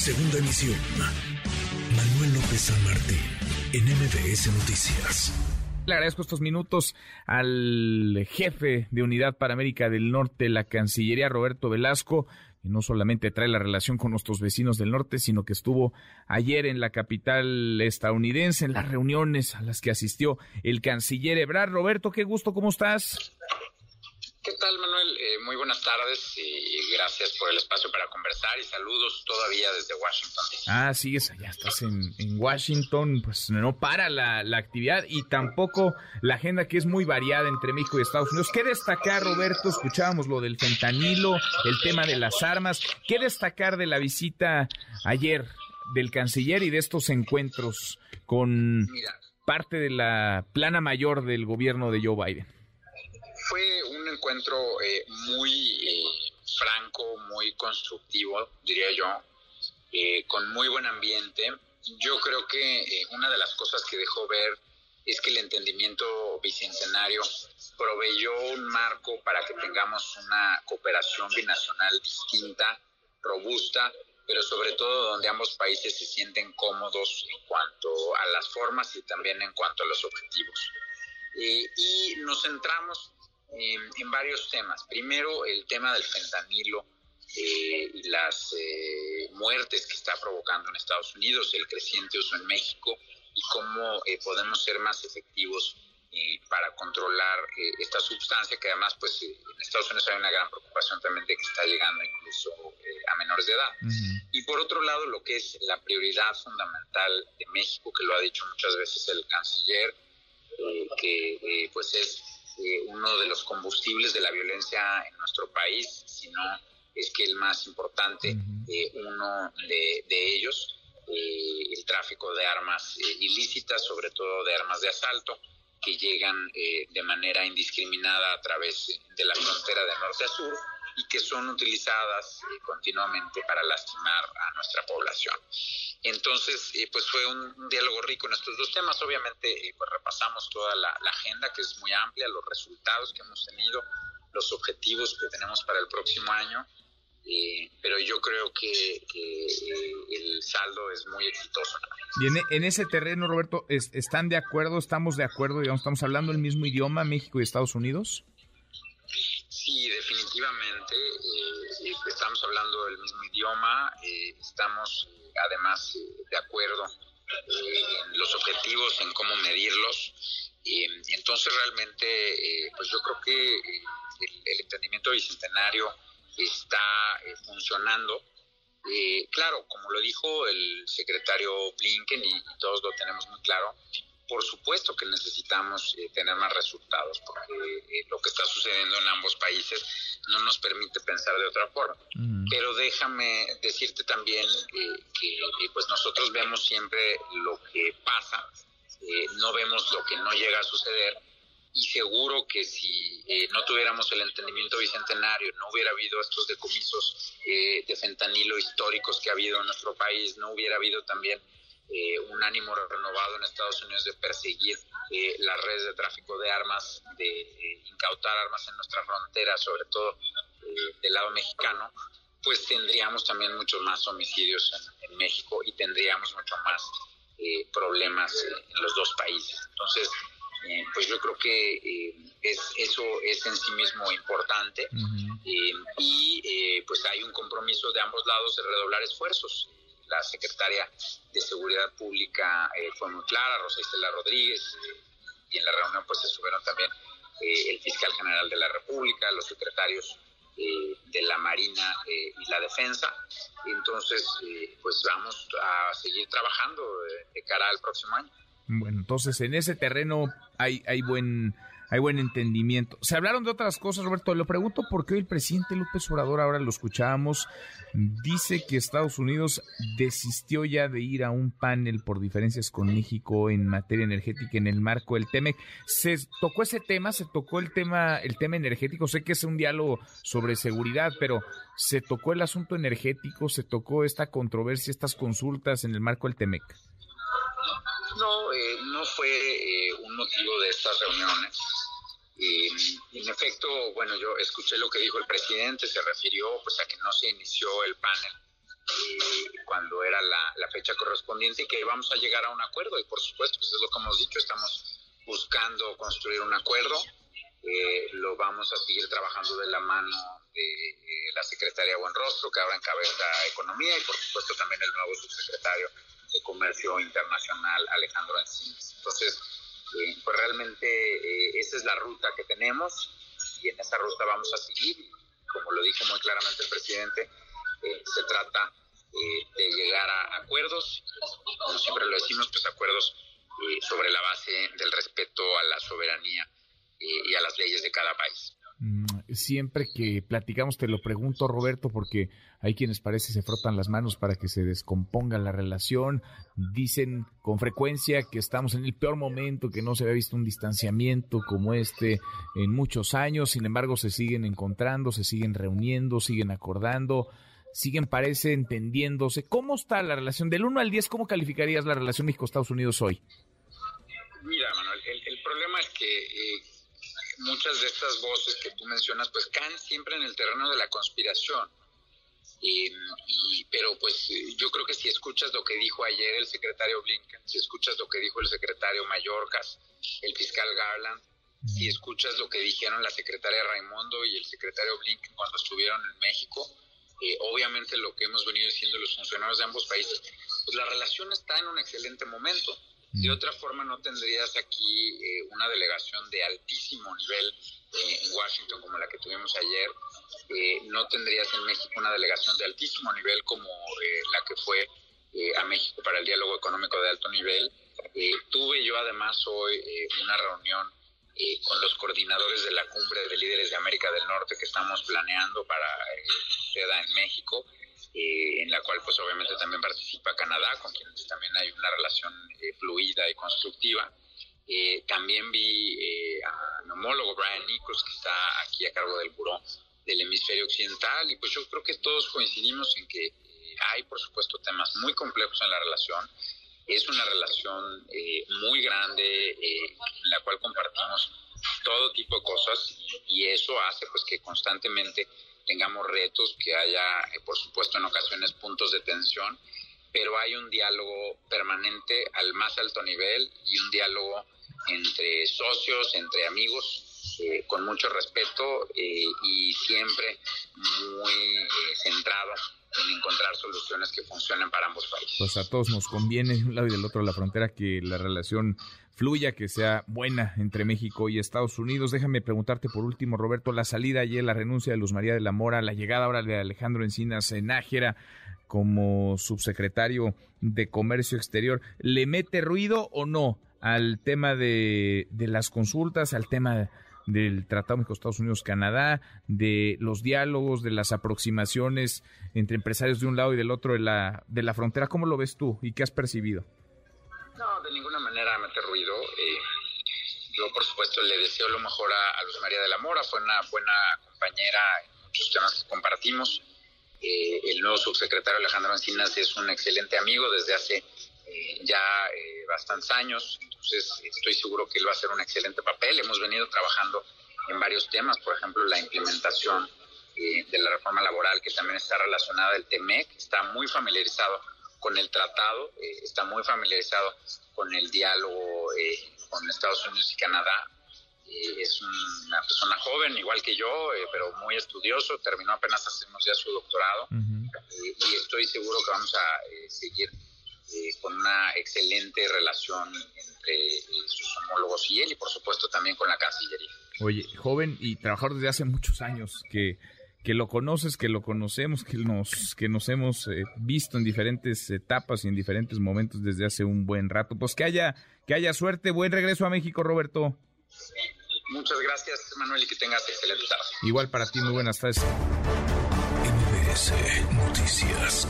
Segunda emisión. Manuel López San Martín, en MBS Noticias. Le agradezco estos minutos al jefe de Unidad para América del Norte, la Cancillería, Roberto Velasco, y no solamente trae la relación con nuestros vecinos del norte, sino que estuvo ayer en la capital estadounidense, en las reuniones a las que asistió el canciller Ebrard. Roberto, qué gusto, ¿cómo estás? ¿Qué tal, Manuel? Eh, muy buenas tardes y gracias por el espacio para conversar y saludos todavía desde Washington. Ah, sigues allá, estás en, Washington, pues no para la, la, actividad y tampoco la agenda que es muy variada entre México y Estados Unidos. ¿Qué destacar, Roberto? Escuchábamos lo del fentanilo, el tema de las armas. ¿Qué destacar de la visita ayer del canciller y de estos encuentros con parte de la plana mayor del gobierno de Joe Biden? Encuentro eh, muy eh, franco, muy constructivo, diría yo, eh, con muy buen ambiente. Yo creo que una de las cosas que dejó ver es que el entendimiento bicentenario proveyó un marco para que tengamos una cooperación binacional distinta, robusta, pero sobre todo donde ambos países se sienten cómodos en cuanto a las formas y también en cuanto a los objetivos. y nos centramos en, varios temas. Primero, el tema del fentanilo eh, y las eh, muertes que está provocando en Estados Unidos, el creciente uso en México y cómo eh, podemos ser más efectivos para controlar esta sustancia que además pues en Estados Unidos hay una gran preocupación también de que está llegando incluso a menores de edad. Y por otro lado lo que es la prioridad fundamental de México, que lo ha dicho muchas veces el canciller, que pues es eh, uno de los combustibles de la violencia en nuestro país, sino es que el más importante, eh, uno de, ellos, eh, el tráfico de armas ilícitas, sobre todo de armas de asalto, que llegan de manera indiscriminada a través de la frontera de norte a sur y que son utilizadas continuamente para lastimar a nuestra población. Entonces, eh, pues fue un, diálogo rico en estos dos temas. Obviamente, eh, pues repasamos toda la, agenda, que es muy amplia, los resultados que hemos tenido, los objetivos que tenemos para el próximo año. Eh, pero yo creo que, el saldo es muy exitoso. Y en, ese terreno, Roberto, ¿están de acuerdo? ¿Estamos de acuerdo? Digamos, ¿Estamos hablando el mismo idioma, México y Estados Unidos? Definitivamente. estamos hablando el mismo idioma. estamos además eh, de acuerdo eh, en los objetivos, en cómo medirlos. Entonces realmente, eh, pues yo creo que el, entendimiento bicentenario está funcionando. claro, como lo dijo el secretario Blinken y, todos lo tenemos muy claro, por supuesto que necesitamos tener más resultados, porque lo que está sucediendo en ambos países no nos permite pensar de otra forma. Pero déjame decirte también eh, que eh, pues nosotros vemos siempre lo que pasa, eh, no vemos lo que no llega a suceder y seguro que si no tuviéramos el entendimiento bicentenario, no hubiera habido estos decomisos de fentanilo históricos que ha habido en nuestro país, no hubiera habido también un ánimo renovado en Estados Unidos de perseguir las redes de tráfico de armas, de incautar armas en nuestra frontera, sobre todo del lado mexicano, pues tendríamos también muchos más homicidios en, México y tendríamos mucho más eh, problemas en los dos países. Entonces, eh, pues yo creo que eh, es, eso es en sí mismo importante y pues hay un compromiso de ambos lados de redoblar esfuerzos. La secretaria de Seguridad Pública fue muy clara, Rosa Isela Rodríguez, y en la reunión pues estuvieron también el fiscal general de la República, los secretarios eh, de la Marina eh, y la Defensa. Entonces, eh, pues vamos a seguir trabajando de cara al próximo año. Bueno, entonces en ese terreno hay, hay buen hay buen entendimiento. Se hablaron de otras cosas, Roberto. Lo pregunto porque hoy el presidente López Obrador, ahora lo escuchábamos, dice que Estados Unidos desistió ya de ir a un panel por diferencias con México en materia energética en el marco del TEMEC. Se tocó ese tema, se tocó el tema, el tema energético. Sé que es un diálogo sobre seguridad, pero se tocó el asunto energético, se tocó esta controversia, estas consultas en el marco del TEMEC. No, eh, no fue eh, un motivo de estas reuniones. En efecto, bueno, yo escuché lo que dijo el presidente, se refirió pues a que no se inició el panel cuando era la, la, fecha correspondiente y que vamos a llegar a un acuerdo. Y por supuesto, pues es lo que hemos dicho, estamos buscando construir un acuerdo. lo vamos a seguir trabajando de la mano de la secretaria Buenrostro, que ahora encabeza Economía, y por supuesto también el nuevo subsecretario de Comercio Internacional, Alejandro Encinas. Entonces, eh, pues realmente eh, esa es la ruta que tenemos y en esa ruta vamos a seguir. Como lo dijo muy claramente el presidente, eh, se trata de llegar a acuerdos, como siempre lo decimos, pues acuerdos sobre la base del respeto a la soberanía y a las leyes de cada país. Mm, siempre que platicamos, te lo pregunto, Roberto, porque hay quienes parece se frotan las manos para que se descomponga la relación. Dicen con frecuencia que estamos en el peor momento, que no se había visto un distanciamiento como este en muchos años. Sin embargo, se siguen encontrando, se siguen reuniendo, siguen acordando, siguen, parece, entendiéndose. ¿Cómo está la relación? Del 1 al 10, ¿cómo calificarías la relación México-Estados Unidos hoy? Mira, Manuel, el, problema es que eh, muchas de estas voces que tú mencionas pues caen siempre en el terreno de la conspiración. Y, pero pues yo creo que si escuchas lo que dijo ayer el secretario Blinken, si escuchas lo que dijo el secretario Mayorkas, el fiscal Garland, si escuchas lo que dijeron la secretaria Raimondo y el secretario Blinken cuando estuvieron en México, eh, obviamente lo que hemos venido diciendo los funcionarios de ambos países, pues la relación está en un excelente momento. De otra forma, no tendrías aquí eh, una delegación de altísimo nivel eh, en Washington como la que tuvimos ayer. Eh, no tendrías en México una delegación de altísimo nivel como la que fue a México para el diálogo económico de alto nivel. tuve yo además hoy una reunión con los coordinadores de la cumbre de líderes de América del Norte que estamos planeando para que suceda en México eh, en la cual pues obviamente también participa Canadá, con quienes también hay una relación eh, fluida y constructiva. Eh, también vi a mi homólogo Brian Nichols, que está aquí a cargo del Buró del Hemisferio Occidental, y pues yo creo que todos coincidimos en que hay, por supuesto, temas muy complejos en la relación. Es una relación muy grande en la cual compartimos todo tipo de cosas y eso hace pues que constantemente tengamos retos, que haya, eh, por supuesto, en ocasiones puntos de tensión, pero hay un diálogo permanente al más alto nivel y un diálogo entre socios, entre amigos, eh, con mucho respeto eh, y siempre muy centrado en encontrar soluciones que funcionen para ambos países. Pues a todos nos conviene, de un lado y del otro de la frontera, que la relación fluya, que sea buena entre México y Estados Unidos. Déjame preguntarte por último, Roberto, la salida ayer, la renuncia de Luz María de la Mora, la llegada ahora de Alejandro Encinas Nájera como subsecretario de Comercio Exterior, ¿le mete ruido o no al tema de, de las consultas, al tema del Tratado México-Estados Unidos-Canadá, de los diálogos, de las aproximaciones entre empresarios de un lado y del otro de la, de la frontera? ¿Cómo lo ves tú y qué has percibido? No, de ninguna manera mete ruido. Eh, yo, por supuesto, le deseo lo mejor a, Luz María de la Mora. Fue una buena compañera en muchos temas que compartimos. Eh, el nuevo subsecretario Alejandro Encinas es un excelente amigo desde hace eh, ya bastantes años. Entonces, estoy seguro que él va a hacer un excelente papel. Hemos venido trabajando en varios temas, por ejemplo, la implementación de la reforma laboral que también está relacionada al TEMEC. Está muy familiarizado con el tratado, eh, está muy familiarizado con el diálogo eh, con Estados Unidos y Canadá. Eh, es una persona joven, igual que yo, pero muy estudioso, terminó apenas hace unos días su doctorado y estoy seguro que vamos a seguir con una excelente relación entre sus homólogos y él y por supuesto también con la Cancillería. Oye, joven y trabajador desde hace muchos años que que lo conoces, que lo conocemos, que nos, que nos hemos eh, visto en diferentes etapas y en diferentes momentos desde hace un buen rato. Pues que haya, que haya suerte, buen regreso a México, Roberto. Muchas gracias, Manuel, y que tengas excelente tarde. Igual para ti, muy buenas tardes. MBS Noticias.